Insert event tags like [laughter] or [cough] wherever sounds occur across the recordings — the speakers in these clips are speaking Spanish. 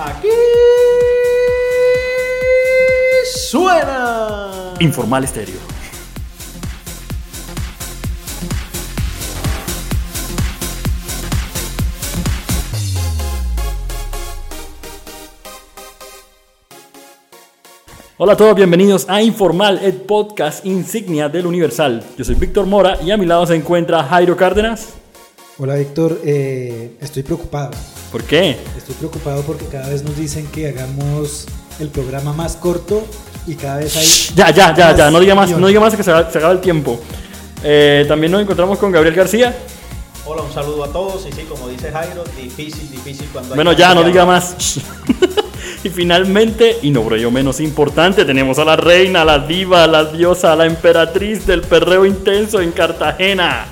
Aquí suena. Informal Estéreo. Hola a todos, bienvenidos a Informal, el podcast insignia del Universal. Yo soy Víctor Mora y a mi lado se encuentra Jairo Cárdenas. Hola Víctor, eh, estoy preocupado. ¿Por qué? Estoy preocupado porque cada vez nos dicen que hagamos el programa más corto y cada vez hay... Ya, ya, ya, ya, no diga más, millones. no diga más que se, acaba el tiempo. Eh, también nos encontramos con Gabriel García. Hola, un saludo a todos. Y sí, como dice Jairo, difícil, difícil cuando hay Bueno, ya, no diga más. [laughs] y finalmente, y no por ello menos importante, tenemos a la reina, a la diva, a la diosa, a la emperatriz del perreo intenso en Cartagena,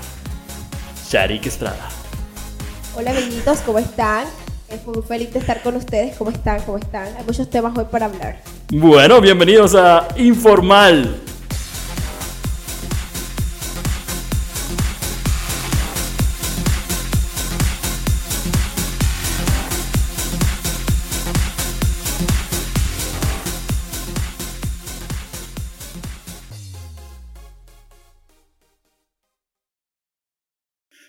Sharik Estrada. Hola amiguitos, ¿cómo están? Estoy muy feliz de estar con ustedes. ¿Cómo están? ¿Cómo están? Hay muchos temas hoy para hablar. Bueno, bienvenidos a Informal.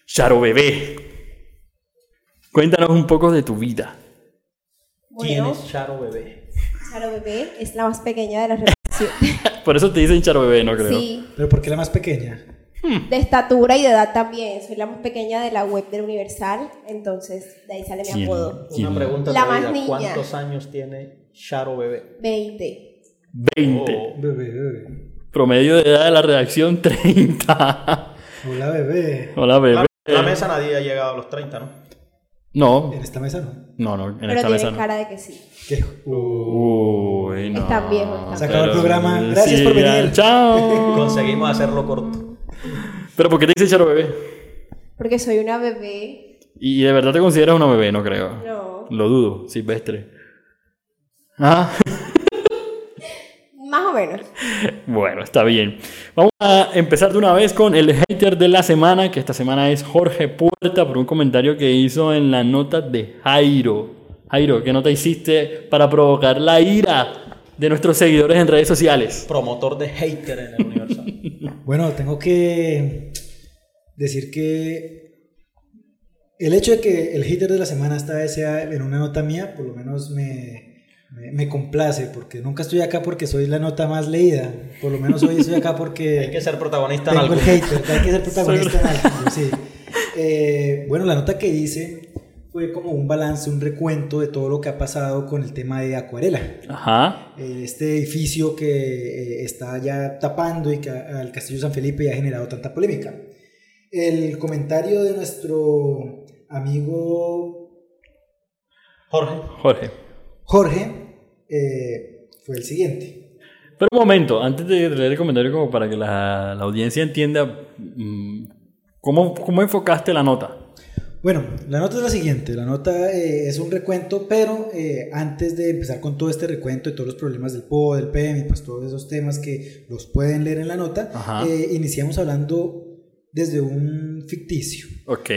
Charo Bebé, cuéntanos un poco de tu vida. ¿Quién Bueno, es Charo Bebé? Charo Bebé es la más pequeña de la redacción. [laughs] Por eso te dicen Charo Bebé, no creo. Sí, Pero ¿por qué la más pequeña? de estatura y de edad también. Soy la más pequeña de la web del Universal, entonces de ahí sale mi apodo. ¿Quién? Una pregunta La atrevida. más niña. ¿Cuántos años tiene Charo Bebé? 20. 20. Oh. Bebé, bebé. Promedio de edad de la redacción 30. Hola bebé. Hola, bebé. En la mesa nadie ha llegado a los 30, ¿no? No, En esta mesa no. no, no, en Pero esta mesa no. cara de que sí. ¿Qué? Uy, no. Están viejos, están Se acabó el programa. Gracias por venir. Chao. [laughs] Conseguimos hacerlo corto. Pero ¿por qué te dice Charo Bebé? Porque soy una bebé. Y de verdad te consideras una bebé, no creo. No. Lo dudo, silvestre. Ah, Más o menos. bueno, está bien. Vamos a empezar de una vez con el hater de la semana, que esta semana es Jorge Puerta, por un comentario que hizo en la nota de Jairo. Jairo, ¿qué nota hiciste para provocar la ira de nuestros seguidores en redes sociales? Promotor de hater en el Universal. [laughs] Bueno, tengo que decir que el hecho de que el hater de la semana esta vez sea en una nota mía, por lo menos me, me, me complace, porque nunca estoy acá porque soy la nota más leída. Por lo menos hoy estoy acá porque... [laughs] Hay que ser protagonista en algo. hater, hay que ser protagonista en algo, sí. Eh, bueno, la nota que hice fue como un balance, un recuento de todo lo que ha pasado con el tema de Acuarela. Ajá. Eh, Este edificio que eh, está ya tapando y que al Castillo San Felipe ha generado tanta polémica. El comentario de nuestro amigo Jorge. Jorge. Jorge eh, fue el siguiente. Pero un momento, antes de leer el comentario, como para que la, la audiencia entienda, mm, ¿cómo, ¿cómo enfocaste la nota? Bueno, la nota es la siguiente. La nota eh, es un recuento, pero eh, antes de empezar con todo este recuento de todos los problemas del PO, del PM, y pues todos esos temas que los pueden leer en la nota, eh, iniciamos hablando desde un ficticio. Ok.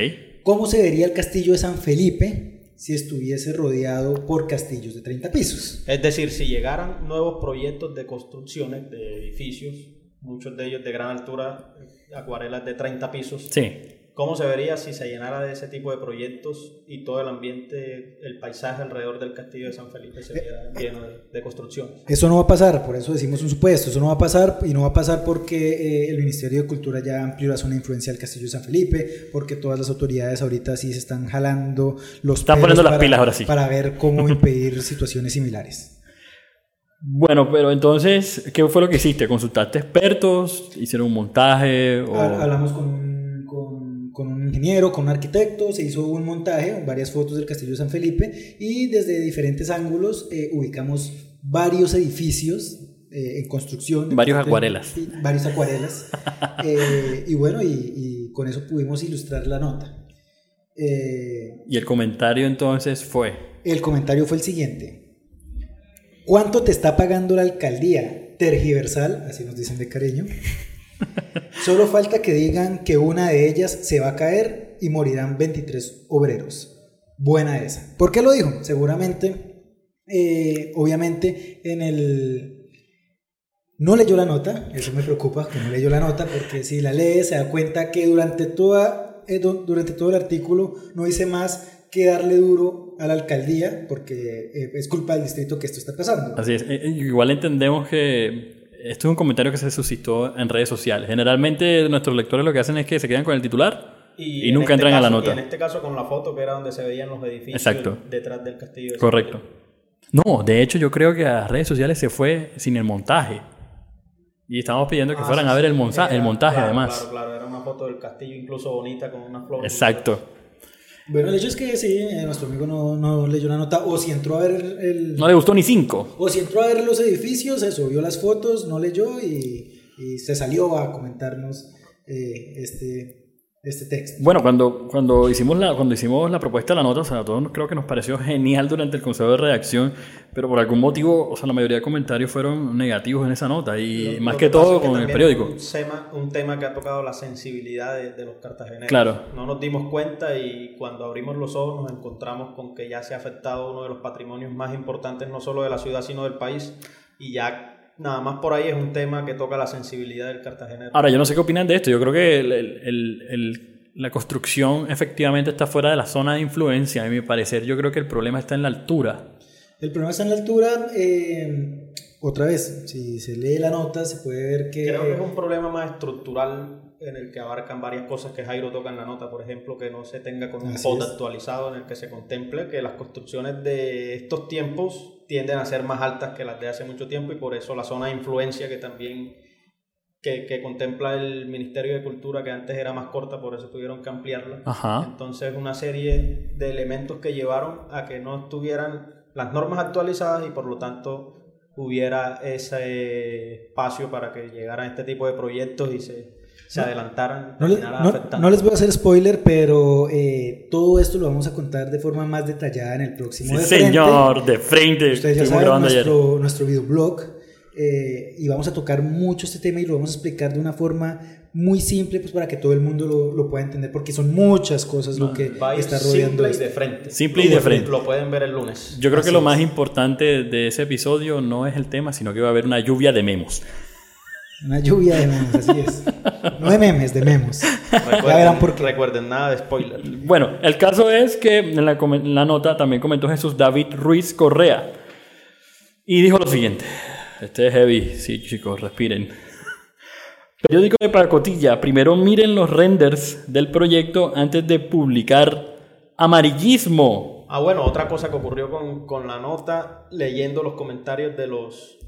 ¿Cómo se vería el castillo de San Felipe si estuviese rodeado por castillos de 30 pisos? Es decir, si llegaran nuevos proyectos de construcciones de edificios, muchos de ellos de gran altura, acuarelas de 30 pisos, Sí. ¿Cómo se vería si se llenara de ese tipo de proyectos y todo el ambiente, el paisaje alrededor del castillo de San Felipe se viera lleno de, de construcciones? Eso no va a pasar, por eso decimos un supuesto. Eso no va a pasar y no va a pasar porque eh, el Ministerio de Cultura ya amplió la zona de influencia del Castillo de San Felipe, porque todas las autoridades ahorita sí se están jalando los Están poniendo las para- pilas ahora sí. para ver cómo [laughs] impedir situaciones similares. Bueno, pero entonces, ¿qué fue lo que hiciste? ¿Consultaste expertos? ¿Hicieron un montaje? O... Ha- Hablamos con un, con, un ingeniero, con un arquitecto, se hizo un montaje, varias fotos del Castillo de San Felipe y desde diferentes ángulos eh, ubicamos varios edificios eh, en construcción. Varios acuarelas. sí, varios acuarelas. [laughs] Eh, y bueno, y, y con eso pudimos ilustrar la nota. Eh, Y el comentario entonces fue, el comentario fue el siguiente. ¿Cuánto te está pagando la alcaldía? Tergiversal, así nos dicen de cariño. [laughs] Solo falta que digan que una de ellas se va a caer y morirán 23 obreros. Buena esa. ¿Por qué lo dijo? Seguramente Eh, obviamente en el... No leyó la nota, eso me preocupa, que no leyó la nota, porque si la lee se da cuenta que durante, toda, eh, du- durante todo el artículo no dice más que darle duro a la alcaldía, porque eh, es culpa del distrito que esto está pasando. Así es. Igual entendemos que esto es un comentario que se suscitó en redes sociales. Generalmente nuestros lectores lo que hacen es que se quedan con el titular y, en nunca este entran a la caso- nota. Y en este caso con la foto que era donde se veían los edificios Exacto. detrás del castillo. de Correcto. No, de hecho yo creo que a las redes sociales se fue sin el montaje. Y estábamos pidiendo que Ah, fueran sí, a ver el, Era- el montaje claro, además. Claro, claro, era una foto del castillo incluso bonita con una flor. Exacto. Bueno, el hecho es que sí, eh, nuestro amigo no, no leyó la nota, o si entró a ver el... No le gustó ni cinco. O si entró a ver los edificios, eso, vio las fotos, no leyó y, y se salió a comentarnos eh, este, este texto. Bueno, cuando, cuando, hicimos la, cuando hicimos la propuesta de la nota, o sea, a todos creo que nos pareció [laughs] genial durante el consejo de redacción, pero por algún motivo, o sea, la mayoría de comentarios fueron negativos en esa nota y Lo- más lo que pasa todo es que con el periódico. es Un tema, un tema que ha tocado la sensibilidad de, de los cartageneros. Claro. No nos dimos cuenta y cuando abrimos los ojos nos encontramos con que ya se ha afectado uno de los patrimonios más importantes, no solo de la ciudad, sino del país. Y ya nada más por ahí es un tema que toca la sensibilidad del cartagenero. Ahora, yo no sé qué opinan de esto. Yo creo que el- el- el- el- la construcción efectivamente está fuera de la zona de influencia. A mi parecer, yo creo que el problema está en la altura. El problema está en la altura. eh, otra vez, si se lee la nota, se puede ver que... Creo que es un problema más estructural en el que abarcan varias cosas que Jairo toca en la nota, por ejemplo, que no se tenga con un es. actualizado en el que se contemple que las construcciones de estos tiempos tienden a ser más altas que las de hace mucho tiempo y por eso la zona de influencia que también que, que contempla el Ministerio de Cultura, que antes era más corta, por eso tuvieron que ampliarla. Ajá. Entonces, una serie de elementos que llevaron a que no estuvieran las normas actualizadas y por lo tanto hubiera ese espacio para que llegaran este tipo de proyectos y se, se adelantaran. No, le- terminaran no- no les voy a hacer spoiler, pero eh, todo esto lo vamos a contar de forma más detallada en el próximo Sí, de señor, de frente. Ustedes ya saben grabando ayer. nuestro, nuestro videoblog eh, y vamos a tocar mucho este tema y lo vamos a explicar de una forma muy simple pues para que todo el mundo lo, lo pueda entender porque son muchas cosas lo que Va a ir está rodeando simple y de frente. Simple y de frente. Lo pueden ver el lunes. Yo creo que Así lo es. más importante de ese episodio no es el tema, sino que va a haber una lluvia de memos. Una lluvia de memes, así es. No de memes, de memos. Ya verán Recuerden, por qué. recuerden nada de spoiler. Bueno, el caso es que en la, come- en la nota también comentó Jesús David Ruiz Correa. Y dijo lo siguiente. Este es heavy, sí chicos, respiren. Periódico de Pacotilla, primero miren los renders del proyecto antes de publicar amarillismo. Ah, bueno, otra cosa que ocurrió con, con la nota, leyendo los comentarios de los,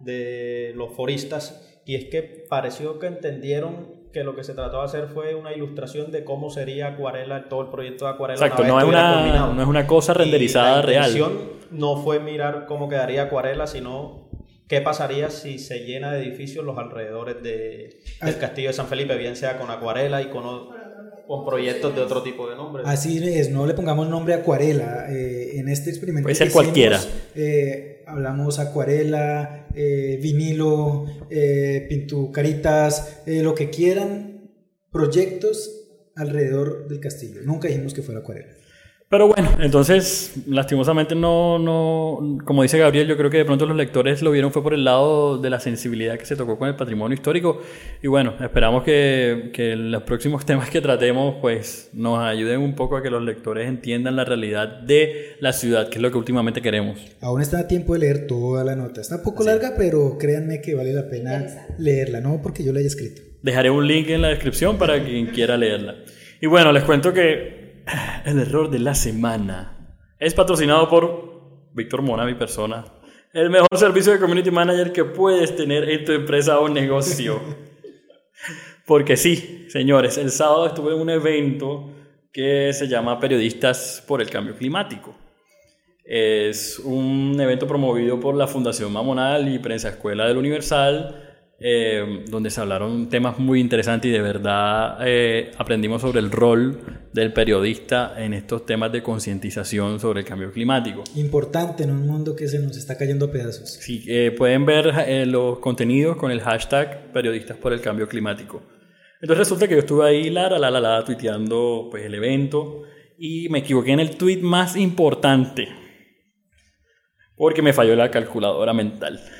de los foristas, y es que pareció que entendieron que lo que se trató de hacer fue una ilustración de cómo sería Acuarela, todo el proyecto de Acuarela. Exacto, una vez no es, una, no es una cosa Y renderizada la real. intención no fue mirar cómo quedaría Acuarela, sino qué pasaría si se llena de edificios los alrededores de, del Ah. castillo de San Felipe, bien sea con Acuarela y con, con proyectos de otro tipo de nombres. Así es, no le pongamos nombre acuarela. eh, en este experimento Puede ser hicimos, cualquiera. eh, hablamos acuarela, eh, vinilo, eh, pintucaritas, eh, lo que quieran, proyectos alrededor del castillo. Nunca dijimos que fuera acuarela. Pero bueno, entonces, lastimosamente no, no, como dice Gabriel, yo creo que de pronto los lectores lo vieron fue por el lado de la sensibilidad que se tocó con el patrimonio histórico. Y bueno, esperamos que, que los próximos [laughs] temas que tratemos pues nos ayuden un poco a que los lectores entiendan la realidad de la ciudad, que es lo que últimamente queremos. Aún está a tiempo de leer toda la nota. Está un poco larga, pero créanme que vale la pena leerla, no porque yo la haya escrito. Dejaré un link en la descripción para quien quiera leerla. Y bueno, les cuento que [laughs] el error de la semana es patrocinado por Víctor Mona, mi persona. El mejor servicio de community manager que puedes tener en tu empresa o negocio. [laughs] Porque sí, señores, el sábado estuve en un evento que se llama Periodistas por el Cambio Climático. Es un evento promovido por la Fundación Mamonal y Prensa Escuela del Universal, eh, donde se hablaron temas muy interesantes y de verdad eh, aprendimos sobre el rol del periodista en estos temas de concientización sobre el cambio climático. Importante en un mundo que se nos está cayendo a pedazos. Sí, eh, pueden ver eh, los contenidos con el hashtag Periodistas por el Cambio Climático. Entonces resulta que yo estuve ahí, la, la, la, la, la, tuiteando pues, el evento y me equivoqué en el tweet más importante. porque me falló la calculadora mental. [laughs]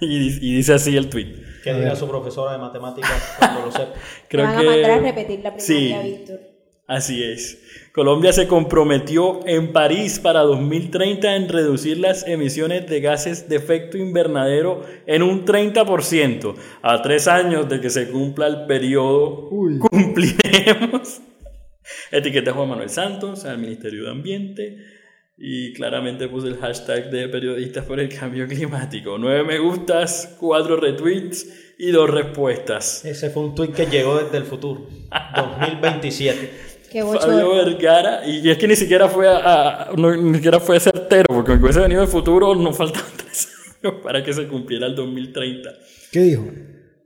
Y, y dice así el tweet. Que diga su profesora de matemáticas cuando lo sepa. [laughs] Creo van que a mandar a repetir la Sí. Víctor. Así es. Colombia se comprometió en París para 2030 en reducir las emisiones de gases de efecto invernadero en un 30%. A tres años de que se cumpla el periodo, cumpliremos. [laughs] Etiqueta Juan Manuel Santos, al Ministerio de Ambiente. Y claramente puse el hashtag de periodistas por el cambio climático. Nueve me gustas, cuatro retweets y dos respuestas. Ese fue un tweet que llegó desde el futuro. 2027. [laughs] Qué Fabio. Vergara, y es que ni siquiera fue a, a- no, ni siquiera fue certero, porque aunque hubiese venido del futuro, nos faltaban [laughs] tres años para que se cumpliera el 2030. ¿Qué dijo?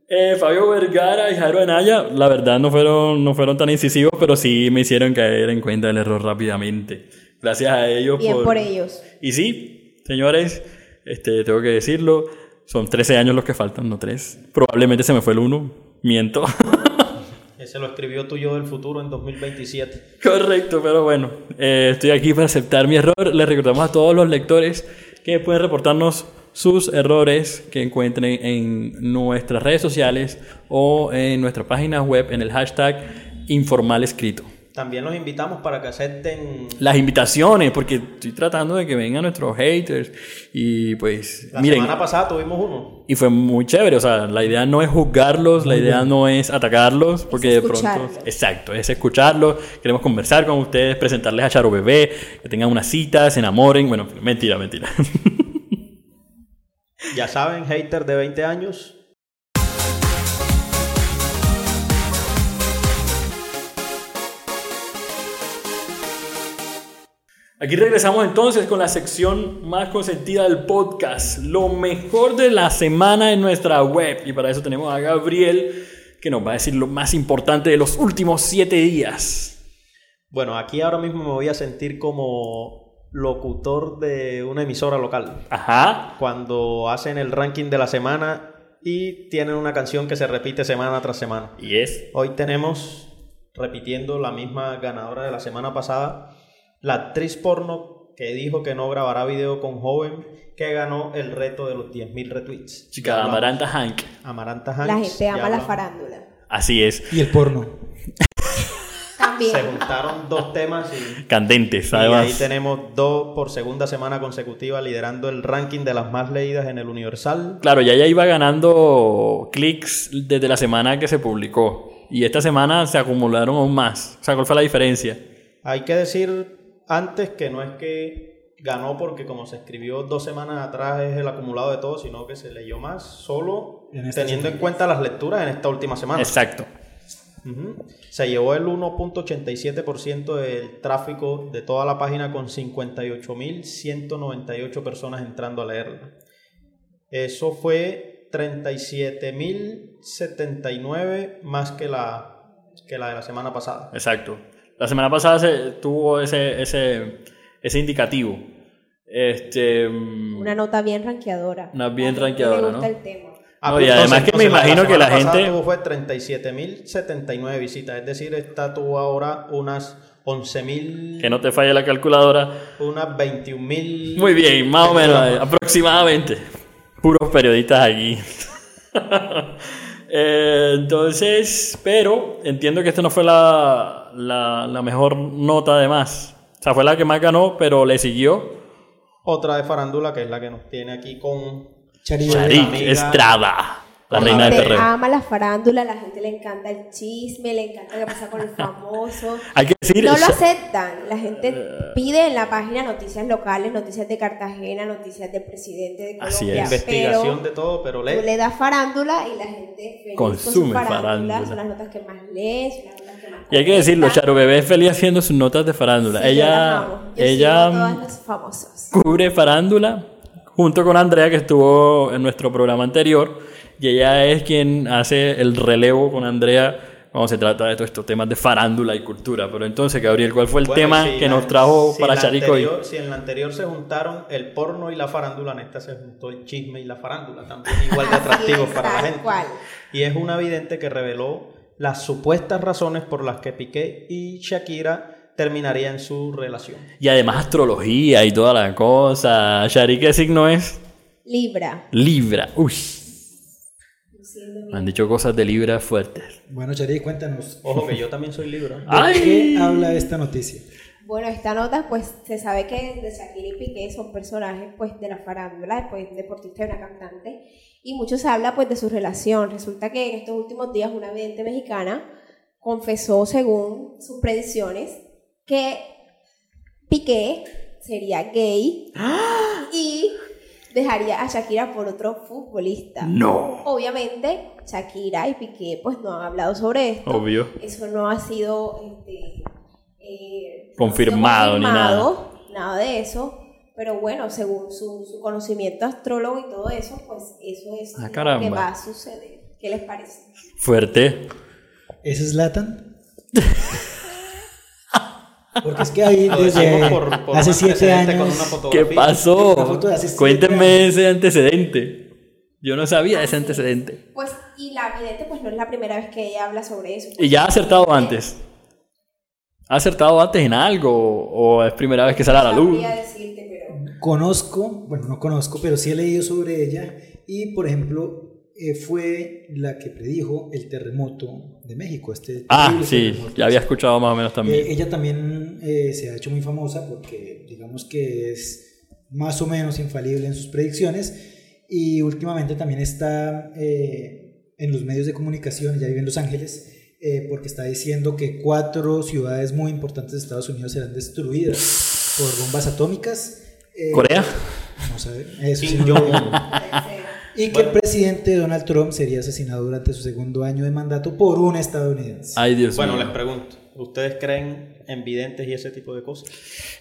Eh, Fabio Vergara y Jairo Anaya, la verdad no fueron, no fueron tan incisivos, pero sí me hicieron caer en cuenta del error rápidamente. Gracias a ellos Bien por ellos. Y sí, señores, este, tengo que decirlo, son 13 años los que faltan, no 3. Probablemente se me fue el 1, miento. [laughs] Ese lo escribió tú y yo del futuro en 2027. Correcto, pero bueno, eh, estoy aquí para aceptar mi error. Les recordamos a todos los lectores que pueden reportarnos sus errores que encuentren en nuestras redes sociales o en nuestra página web en el hashtag informal escrito. También los invitamos para que acepten. Las invitaciones, porque estoy tratando de que vengan nuestros haters y pues La miren, semana pasada tuvimos uno. y fue muy chévere, o sea, la idea no es juzgarlos, la idea no es atacarlos, porque de pronto, exacto, es escucharlos, queremos conversar con ustedes, presentarles a Charo Bebé, que tengan unas citas, se enamoren, bueno, mentira, mentira. [laughs] Ya saben, hater de 20 años. Aquí regresamos entonces con la sección más consentida del podcast, lo mejor de la semana en nuestra web. Y para eso tenemos a Gabriel, que nos va a decir lo más importante de los últimos siete días. Bueno, aquí ahora mismo me voy a sentir como locutor de una emisora local. Ajá. Cuando hacen el ranking de la semana y tienen una canción que se repite semana tras semana. Y es Hoy tenemos, repitiendo la misma ganadora de la semana pasada, la actriz porno que dijo que no grabará video con joven, que ganó el reto de los 10.000 retweets. chica Ya. Amaranta Hank. Amaranta Hanks. La gente ya ama la farándula. Así es. Y el porno. También. Se juntaron dos temas y, Candentes, y ahí tenemos dos por segunda semana consecutiva liderando el ranking de las más leídas en el Universal. Claro, ya ella iba ganando clics desde la semana que se publicó. Y esta semana se acumularon aún más. O sea, ¿cuál fue la diferencia? Hay que decir antes que no es que ganó porque como se escribió dos semanas atrás es el acumulado de todo, sino que se leyó más solo En esta teniendo en cuenta las lecturas en esta última semana. Exacto. Se llevó el 1.87% del tráfico de toda la página con 58.198 personas entrando a leerla. Eso fue 37.079 más que la, que la de la semana pasada. Exacto. La semana pasada se tuvo ese, ese, ese indicativo. Este. mm, Una nota bien ranqueadora. Una bien la ranqueadora, ¿no? el tema. No, y además que me imagino que la semana pasada gente- tuvo fue 37.079 visitas, es decir, esta tuvo ahora unas 11.000, Que no te falle la calculadora. unas 21.000. Muy bien, más o menos, aproximadamente. Puros periodistas aquí. [laughs] Eh, entonces, pero entiendo que esta no fue la, la, la mejor nota además. O sea, fue la que más ganó, pero le siguió. Otra de farándula que es la que nos tiene aquí con amiga- Estrada, la reina gente perreo. ama la farándula, a la gente le encanta el chisme, le encanta qué pasa con el famoso. [laughs] Hay que decir, No lo aceptan. La gente pide en la página noticias locales, noticias de Cartagena, noticias del presidente de Así Colombia. es. investigación pero de todo, pero tú lee. le das farándula y la gente feliz Consume con su farándula. Son las notas que más lees, son las notas que más y hay que decirlo. Charo Bebé es feliz haciendo sus notas de farándula. Sí, las ella. Yo ella los famosos. cubre farándula junto con Andrea que estuvo en nuestro programa anterior y ella es quien hace el relevo con Andrea cuando se trata de todos estos temas de farándula y cultura. Pero entonces, Gabriel, ¿cuál fue el Bueno, tema si que la- nos trajo si para Charico hoy? Si en la anterior se juntaron el porno y la farándula, en esta se juntó el chisme y la farándula, también igual de [laughs] atractivos es, para la tal gente. cual. Y es una vidente que reveló las supuestas razones por las que Piqué y Shakira terminaría en su relación. Y además astrología y toda la cosa. Shari, ¿qué signo es? Libra. Libra. Uy. Me han dicho cosas de Libra fuertes. Bueno, Chari, cuéntanos. Ojo que yo también soy Libra. ¿De Ay. qué habla esta noticia? Bueno, esta nota, pues se sabe que de Shakira y Piqué son personajes pues de la farándula, pues deportista y una cantante, y mucho se habla pues de su relación. Resulta que en estos últimos días una vidente mexicana confesó, según sus predicciones, que Piqué sería gay y dejaría a Shakira por otro futbolista. No. Obviamente, Shakira y Piqué pues no han hablado sobre esto. Obvio. Eso no ha sido este, eh, Confirmado ni no ha sido confirmado, nada de eso. Pero bueno, según su, su conocimiento astrólogo y todo eso, pues eso es Ah, lo caramba. que va a suceder. ¿Qué les parece? Fuerte. ¿Eso es Latan? [laughs] Porque es que ahí Lo desde decimos por- por hace siete años. una ¿Qué pasó? foto de hace siete Cuéntenme ese antecedente. Yo no sabía ese antecedente. Pues, y la vidente, pues no es la primera vez que ella habla sobre eso. ¿Y ya ha acertado antes? ¿Ha acertado antes en algo? ¿O es primera vez que sale a la No luz? decirte, pero Conozco, bueno, no conozco, pero sí he leído sobre ella. Y, por ejemplo, eh, fue la que predijo el terremoto de México. Este Ah, sí, terremoto. ya había escuchado más o menos Eh, también. ella también eh, se ha hecho muy famosa porque digamos que es más o menos infalible en sus predicciones y últimamente también está eh, en los medios de comunicación, ya vive en Los Ángeles, eh, porque está diciendo que cuatro ciudades muy importantes de Estados Unidos serán destruidas por bombas atómicas. Eh, ¿Corea? No sabe. Eso sí Kim Y que el presidente Donald Trump sería asesinado durante su segundo año de mandato por un estadounidense. Ay, Dios Bueno, mío. les pregunto, ¿ustedes creen en videntes y ese tipo de cosas?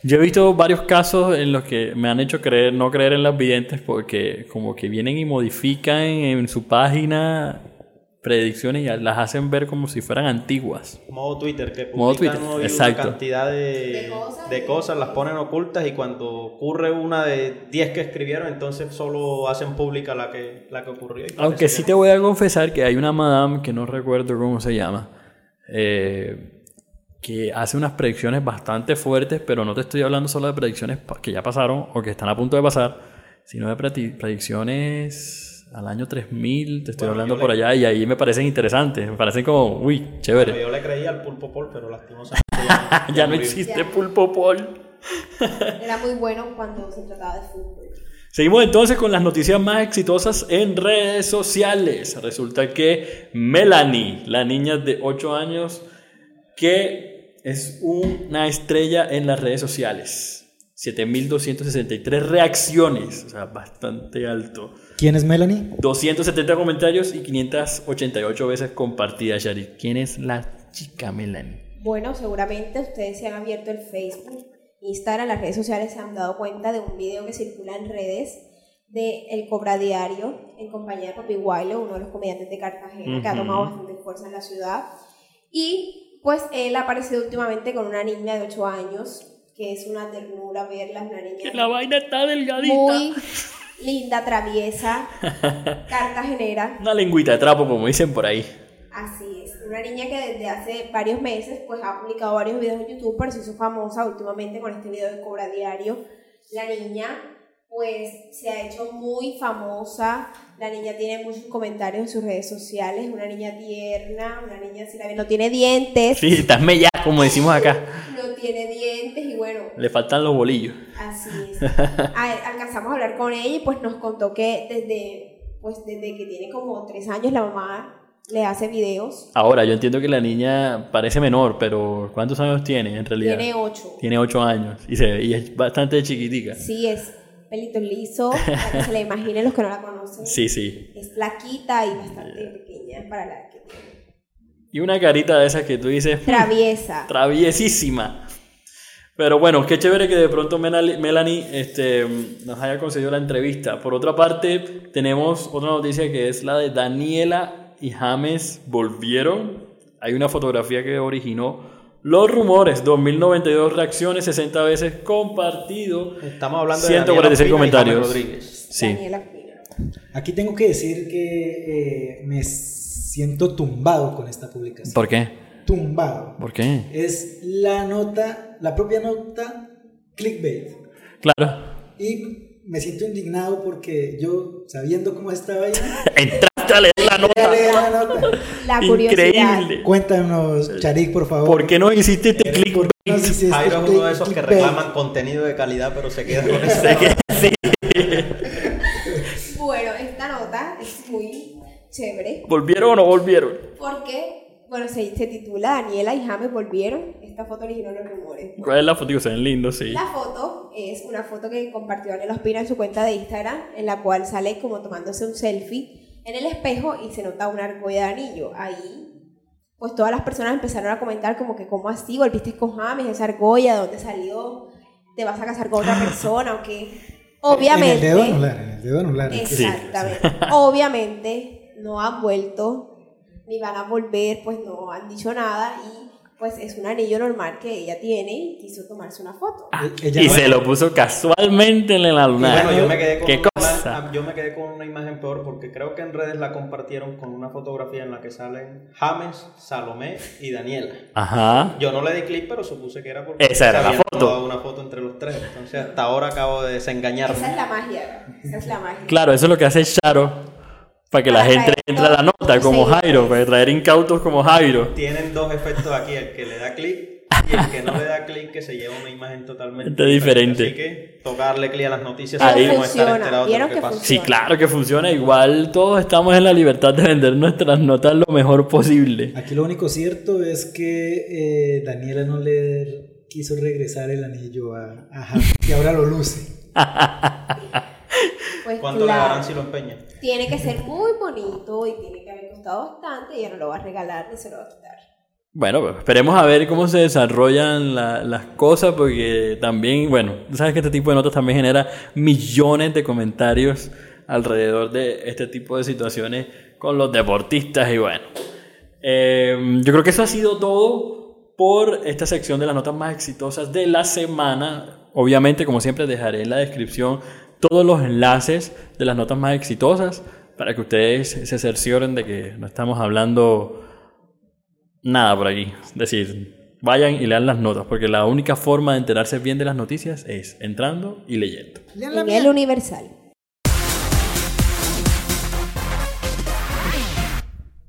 Yo he visto varios casos en los que me han hecho creer, no creer en las videntes porque como que vienen y modifican en su página predicciones y las hacen ver como si fueran antiguas. Modo Twitter, que Modo publican Twitter, hoy exacto. una cantidad de, De cosas. de cosas, las ponen ocultas y cuando ocurre una de 10 que escribieron, entonces solo hacen pública la que, la que ocurrió. y Aunque sí que te voy a confesar que hay una madame que no recuerdo cómo se llama, eh, que hace unas predicciones bastante fuertes, pero no te estoy hablando solo de predicciones que ya pasaron o que están a punto de pasar, sino de predi- predicciones al año 3000, te estoy Bueno, hablando por le- allá y ahí me parecen interesantes, me parecen como, uy, Bueno, chévere. yo le creía al pulpo pol, pero lastimosamente [laughs] ya, ya no murió. existe Ya. pulpo pol. era muy bueno cuando se trataba de fútbol. Seguimos entonces con las noticias más exitosas en redes sociales. Resulta que Melanie, la niña de 8 años, que es una estrella en las redes sociales. 7.263 reacciones, o sea, bastante alto. ¿Quién es Melanie? 270 comentarios y 588 veces compartidas, Shari. ¿Quién es la chica Melanie? Bueno, seguramente ustedes se han abierto el Facebook, Instagram, las redes sociales se han dado cuenta de un video que circula en redes de El Cobra Diario en compañía de Papi Guaylo, uno de los comediantes de Cartagena que ha tomado bastante fuerza en la ciudad. Y pues él ha aparecido últimamente con una niña de 8 años, que es una ternura verla, una niña Que la vaina está delgadita. muy linda, traviesa, [laughs] cartagenera. Una lengüita de trapo, como dicen por ahí. Así es, una niña que desde hace varios meses pues ha publicado varios videos en YouTube, pero se hizo famosa últimamente con este video de Cobra Diario. La niña pues se ha hecho muy famosa, la niña tiene muchos comentarios en sus redes sociales, una niña tierna, una niña si la no tiene dientes, Sí, estás mellada, como decimos acá. no tiene dientes y bueno, Le faltan los bolillos. Así es. A- [laughs] alcanzamos a hablar con ella y pues nos contó que desde, pues desde que tiene como tres años la mamá le hace videos. Ahora, yo entiendo que la niña parece menor, pero ¿cuántos años tiene en realidad? Tiene ocho. Tiene ocho años y, se, y es bastante chiquitica. Sí, es pelito liso, [laughs] para que se le imaginen los que no la conocen. Sí, sí. Es flaquita y bastante pequeña para la que tiene. Y una carita de esas que tú dices, "Hmm, Traviesa. traviesísima. Pero bueno, qué chévere que de pronto Melanie, este, nos haya concedido la entrevista. Por otra parte, tenemos otra noticia que es la de Daniela y James volvieron. Hay una fotografía que originó los rumores, 2092 reacciones, 60 veces compartido. Estamos hablando de 146 Daniela Ospina y comentarios. James Rodríguez. Sí. Aquí tengo que decir que eh, me siento tumbado con esta publicación. ¿Por qué? tumbado. ¿Por qué? Es la nota, la propia nota clickbait. Claro. Y me siento indignado porque yo, sabiendo cómo estaba ahí, [laughs] Entraste a leer la nota. leer la nota. La curiosidad. Increíble. Cuéntanos, Charik, por favor. ¿Por qué no hiciste este clic? ¿Por qué no hiciste Jairo es este uno de esos que clickbait? reclaman contenido de calidad, pero se queda con [laughs] eso. Sí. Bueno, esta nota es muy chévere ¿Volvieron o no volvieron? porque, bueno, se, se titula Daniela y James volvieron. Esta foto originó los rumores. ¿Cuál es la foto? Se ven lindos, sí. La foto es una foto que compartió Daniela Ospina en su cuenta de Instagram, en la cual sale como tomándose un selfie en el espejo y se nota una argolla de anillo. Ahí, pues todas las personas empezaron a comentar como que, ¿cómo así? ¿Volviste con James? ¿Esa argolla? ¿De dónde salió? ¿Te vas a casar con otra [laughs] persona o qué? Obviamente. En el dedo anular, en el dedo anular. Sí. Exactamente. Obviamente no han vuelto ni van a volver, pues no han dicho nada y pues es un anillo normal que ella tiene y quiso tomarse una foto. Ella y no- se lo puso casualmente en la luna. Bueno, yo me quedé con ¿Qué una, cosa? yo me quedé con una imagen peor porque creo que en redes la compartieron con una fotografía en la que salen James, Salomé y Daniela. Ajá. Yo no le di clic, pero supuse que era porque Esa era la foto. tomado una foto entre los tres. Entonces hasta ahora acabo de desengañarme. Esa es la magia. Esa es la magia. Claro, eso es lo que hace Charo para que la gente entre a la nota como. Jairo, para traer incautos como Jairo. Tienen dos efectos aquí, el que le da clic y el que no le da clic que se lleva una imagen totalmente Este diferente. Así que tocarle clic a las noticias Ahí no estar funciona. enterado de ¿Vieron lo que que pasa. Sí, claro que funciona. Igual todos estamos en la libertad de vender nuestras notas lo mejor posible. Aquí lo único cierto es que eh, Daniela no le quiso regresar el anillo a, a James y ahora lo luce. [laughs] Pues ¿Cuánto le claro, darán si lo empeñan? Tiene que ser muy bonito y tiene que haber costado bastante y ella no lo va a regalar ni se lo va a quitar. Bueno, pues esperemos a ver cómo se desarrollan la- las cosas, porque también, bueno, sabes que este tipo de notas también genera millones de comentarios alrededor de este tipo de situaciones con los deportistas y bueno. Eh, yo creo que eso ha sido todo por esta sección de las notas más exitosas de la semana. Obviamente, como siempre, dejaré en la descripción todos los enlaces de las notas más exitosas para que ustedes se cercioren de que no estamos hablando nada por aquí. Es decir, vayan y lean las notas, porque la única forma de enterarse bien de las noticias es entrando y leyendo. En el Universal.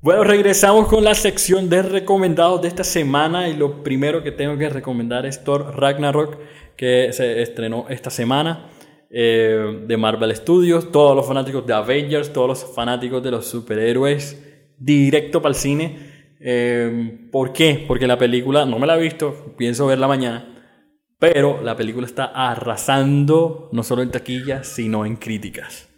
Bueno, regresamos con la sección de recomendados de esta semana y lo primero que tengo que recomendar es Thor Ragnarok, que se estrenó esta semana eh, de Marvel Studios. Todos los fanáticos de Avengers, todos los fanáticos de los superhéroes, directo para el cine. Eh, ¿Por qué? Porque la película, no me la he visto, pienso verla mañana, pero la película está arrasando no solo en taquillas, sino en críticas.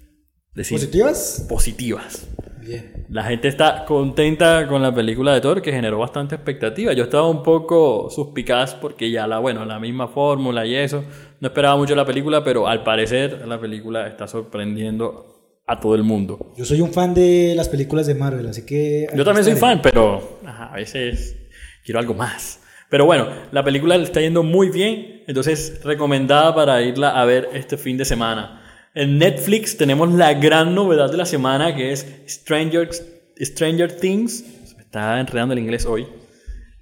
Decir, ¿Positivas? positivas. Bien. La gente está contenta con la película de Thor, que generó bastante expectativa. Yo estaba un poco suspicaz porque ya la, bueno, la misma fórmula y eso. No esperaba mucho la película, pero al parecer la película está sorprendiendo a todo el mundo. Yo soy un fan de las películas de Marvel, así que... Yo también soy fan, pero ajá, a veces quiero algo más. Pero bueno, la película está yendo muy bien, entonces recomendada para irla a ver este fin de semana. En Netflix tenemos la gran novedad de la semana que es Stranger, Stranger Things. Se me está enredando el inglés hoy.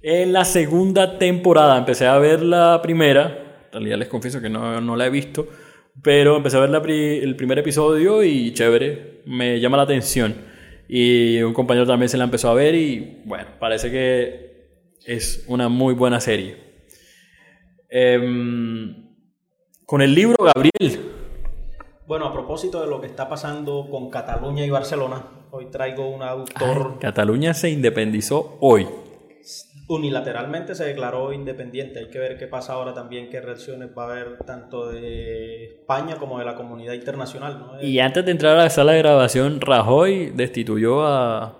En la segunda temporada empecé a ver la primera. En realidad les confieso que no, no la he visto. Pero empecé a ver la el primer episodio y chévere. Me llama la atención. Y un compañero también se la empezó a ver y bueno, parece que es una muy buena serie. Em, con el libro Gabriel. Bueno, a propósito de lo que está pasando con Cataluña y Barcelona, hoy traigo un autor Ay, Cataluña se independizó hoy. unilateralmente se declaró independiente. Hay que ver qué pasa ahora también, qué reacciones va a haber tanto de España como de la comunidad internacional. ¿no? Y antes de entrar a la sala de grabación, Rajoy destituyó a,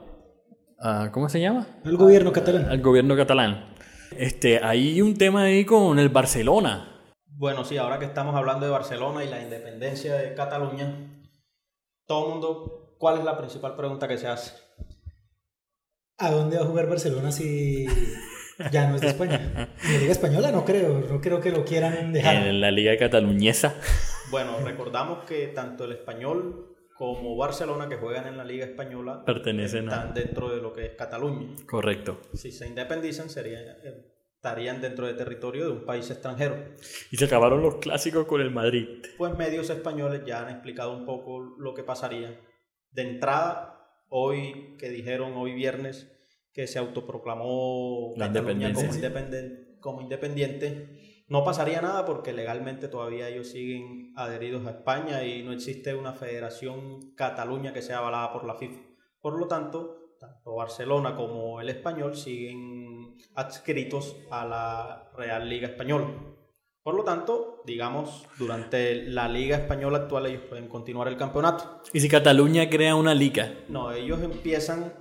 a- ¿cómo se llama? El gobierno catalán. Al gobierno catalán. Este, hay un tema ahí con el Barcelona. Bueno, sí, ahora que estamos hablando de Barcelona y la independencia de Cataluña, todo el mundo, ¿cuál es la principal pregunta que se hace? ¿A dónde va a jugar Barcelona si ya no es de España? En la Liga Española no creo, no creo que lo quieran dejar. En la liga cataluñesa. Bueno, recordamos que tanto el español como Barcelona, que juegan en la Liga Española, Pertenecen a- están dentro de lo que es Cataluña. Correcto. Si se independizan, serían, eh, estarían dentro del territorio de un país extranjero. Y se acabaron los clásicos con el Madrid. Pues medios españoles ya han explicado un poco lo que pasaría. De entrada, hoy que dijeron, hoy viernes, que se autoproclamó La Cataluña como, independen- como independiente, no pasaría nada porque legalmente todavía ellos siguen adheridos a España y no existe una federación Cataluña que sea avalada por la FIFA. Por lo tanto, tanto Barcelona como el español siguen adscritos a la Real Liga Española. Por lo tanto, digamos, durante la Liga Española actual ellos pueden continuar el campeonato. ¿Y si Cataluña crea una liga? No, ellos empiezan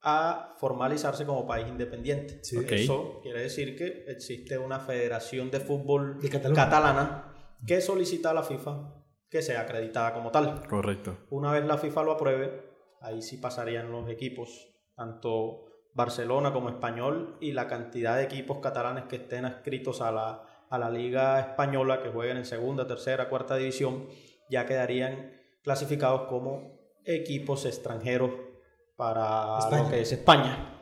a formalizarse como país independiente. Sí. Ok. Eso quiere decir que existe una federación de fútbol De catalana que solicita a la FIFA que sea acreditada como tal. Correcto. Una vez la FIFA lo apruebe, ahí sí pasarían los equipos, tanto Barcelona como Español y la cantidad de equipos catalanes que estén adscritos a la, a la Liga Española, que jueguen en segunda, tercera, cuarta división, ya quedarían clasificados como equipos extranjeros para España. lo que es España.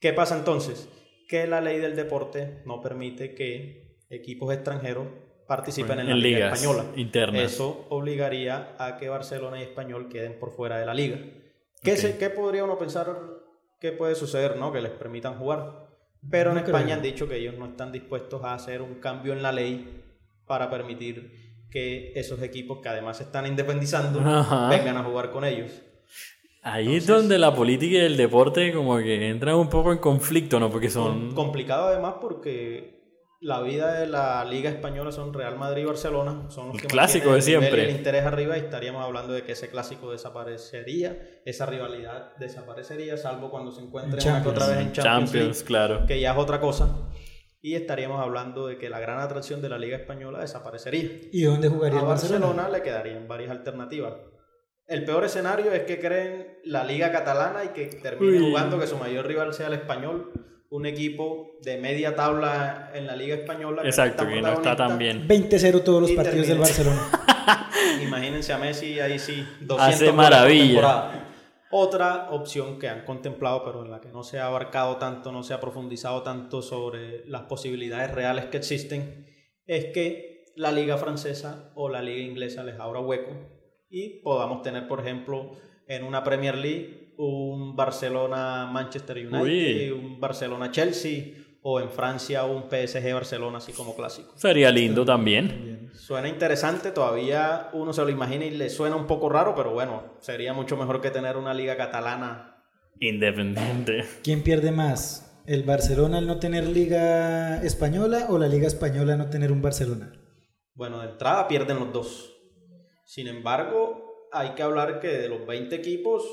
¿Qué pasa entonces? Que la ley del deporte no permite que equipos extranjeros participen en la Liga Española. internas. Eso obligaría a que Barcelona y Español queden por fuera de la liga. ¿Qué, se- qué podría uno pensar que puede suceder? ¿no? Que les permitan jugar. Pero en No España creo. han dicho que ellos no están dispuestos a hacer un cambio en la ley para permitir que esos equipos que además se están independizando Ajá. vengan a jugar con ellos. Ahí es donde la política y el deporte como que entran un poco en conflicto, ¿no? Porque son... Com- Complicado además porque la vida de la Liga Española son Real Madrid y Barcelona. Son los El que clásico de siempre. el interés arriba y estaríamos hablando de que ese clásico desaparecería, esa rivalidad desaparecería, salvo cuando se encuentren En una que otra vez en Champions, Champions, claro. Que ya es otra cosa. Y estaríamos hablando de que la gran atracción de la Liga Española desaparecería. ¿Y dónde jugaría A el Barcelona? Barcelona le quedarían varias alternativas. El peor escenario es que creen la Liga Catalana y que termine Uy. jugando que su mayor rival sea el español, un equipo de media tabla en la Liga Española. Exacto, que no está tan bien. 20-0 todos los Y partidos del termina. Barcelona. [laughs] Imagínense a Messi ahí sí, 200 Hace maravilla. Otra opción que han contemplado, pero en la que no se ha abarcado tanto, no se ha profundizado tanto sobre las posibilidades reales que existen, es que la liga francesa o la liga inglesa les abra hueco y podamos tener, por ejemplo, en una Premier League un Barcelona-Manchester United, Uy. un Barcelona-Chelsea o en Francia un PSG-Barcelona así como clásico. Sería lindo también. Suena interesante, todavía uno se lo imagina y le suena un poco raro, pero bueno, sería mucho mejor que tener una liga catalana. Independiente. ¿Quién pierde más? ¿El Barcelona al no tener liga española o la liga española al no tener un Barcelona? Bueno, de entrada pierden los dos. Sin embargo, hay que hablar que de los 20 equipos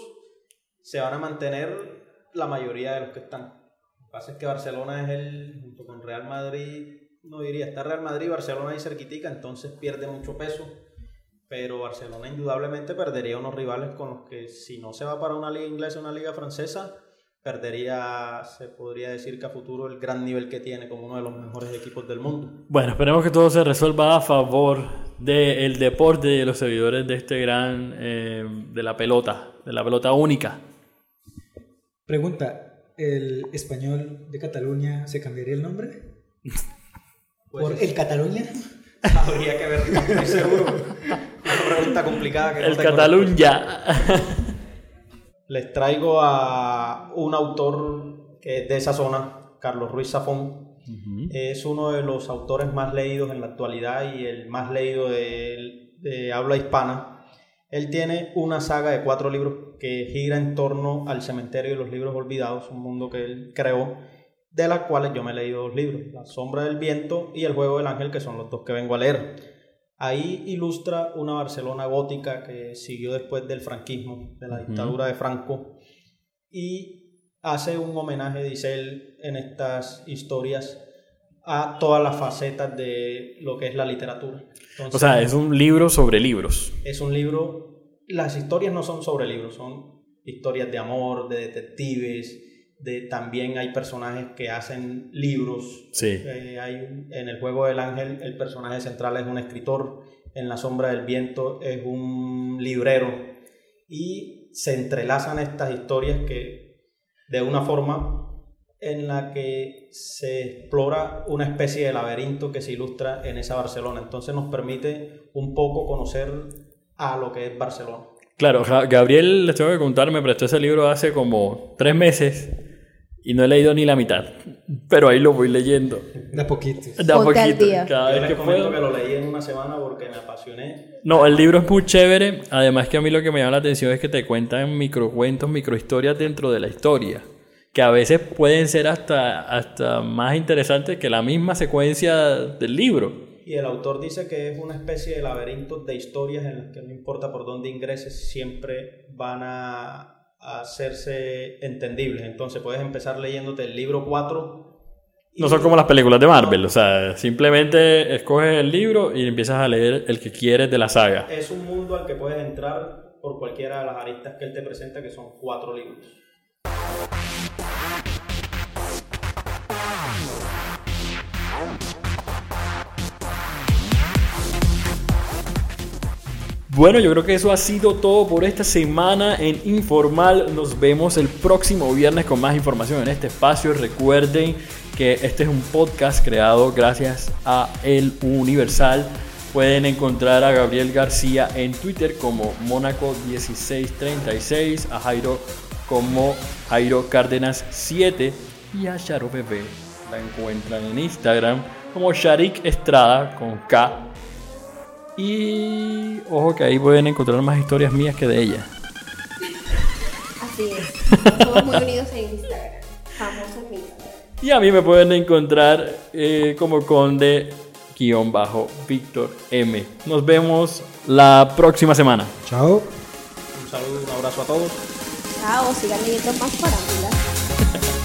se van a mantener la mayoría de los que están. Lo que pasa es que Barcelona es el, junto con Real Madrid, no diría, está Real Madrid, Barcelona ahí cerquitica, entonces pierde mucho peso. Pero Barcelona indudablemente perdería unos rivales con los que si no se va para una liga inglesa o una liga francesa, perdería, se podría decir que a futuro el gran nivel que tiene como uno de los mejores equipos del mundo. Bueno, esperemos que todo se resuelva a favor del deporte y de los seguidores de este gran, eh, de la pelota, de la pelota única. Pregunta, ¿el español de Cataluña se cambiaría el nombre? Pues ¿Por es- el Cataluña? Habría que ver, estoy seguro. Una pregunta complicada que no El respuesta. Les traigo a un autor que es de esa zona, Carlos Ruiz Zafón. Es uno de los autores más leídos en la actualidad y el más leído de, de habla hispana. Él tiene una saga de cuatro libros que gira en torno al cementerio de los libros olvidados, un mundo que él creó, de las cuales yo me he leído dos libros, La sombra del viento y El juego del ángel, que son los dos que vengo a leer. Ahí ilustra una Barcelona gótica que siguió después del franquismo, de la dictadura de Franco, y hace un homenaje, dice él, en estas historias a todas las facetas de lo que es la literatura. Entonces, O sea, es un libro sobre libros. es un libro, las historias no son sobre libros, son historias de amor, de detectives, de también hay personajes que hacen libros. Sí. Eh, hay en el juego del ángel el personaje central es un escritor, en la sombra del viento es un librero y se entrelazan estas historias que de una forma en la que se explora una especie de laberinto que se ilustra en esa Barcelona. Entonces nos permite un poco conocer a lo que es Barcelona. Claro, Gabriel, les tengo que contar, me prestó ese libro hace como tres meses y no he leído ni la mitad, pero ahí lo voy leyendo. De poquito. De a poquito. Cada vez que puedo. que lo leí en una semana porque me apasioné. No, el libro es muy chévere. Además que a mí lo que me llama la atención es que te cuentan microcuentos, microhistorias dentro de la historia. Que a veces pueden ser hasta, hasta más interesantes que la misma secuencia del libro. Y el autor dice que es una especie de laberinto de historias en las que no importa por dónde ingreses, siempre van a hacerse entendibles. Entonces puedes empezar leyéndote el libro 4. No son como las películas de Marvel, o sea, simplemente escoges el libro y empiezas a leer el que quieres de la saga. Es un mundo al que puedes entrar por cualquiera de las aristas que él te presenta, que son cuatro libros. Bueno, yo creo que eso ha sido todo por esta semana en Informal. Nos vemos el próximo viernes con más información en este espacio. Recuerden que este es un podcast creado gracias a El Universal. Pueden encontrar a Gabriel García en Twitter como Mónaco1636, a Jairo como Jairo Cárdenas 7 y a Charo Bebé la encuentran en Instagram como Sharik Estrada con K y ojo que ahí pueden encontrar más historias mías que de ella. Así es. [laughs] Somos muy unidos en Instagram. Famosos míos. Y a mí me pueden encontrar eh, como conde guion bajo Víctor M. Nos vemos la próxima semana. Chao. Un saludo, un abrazo a todos. Chao, sigan leyendo más farándula. [laughs]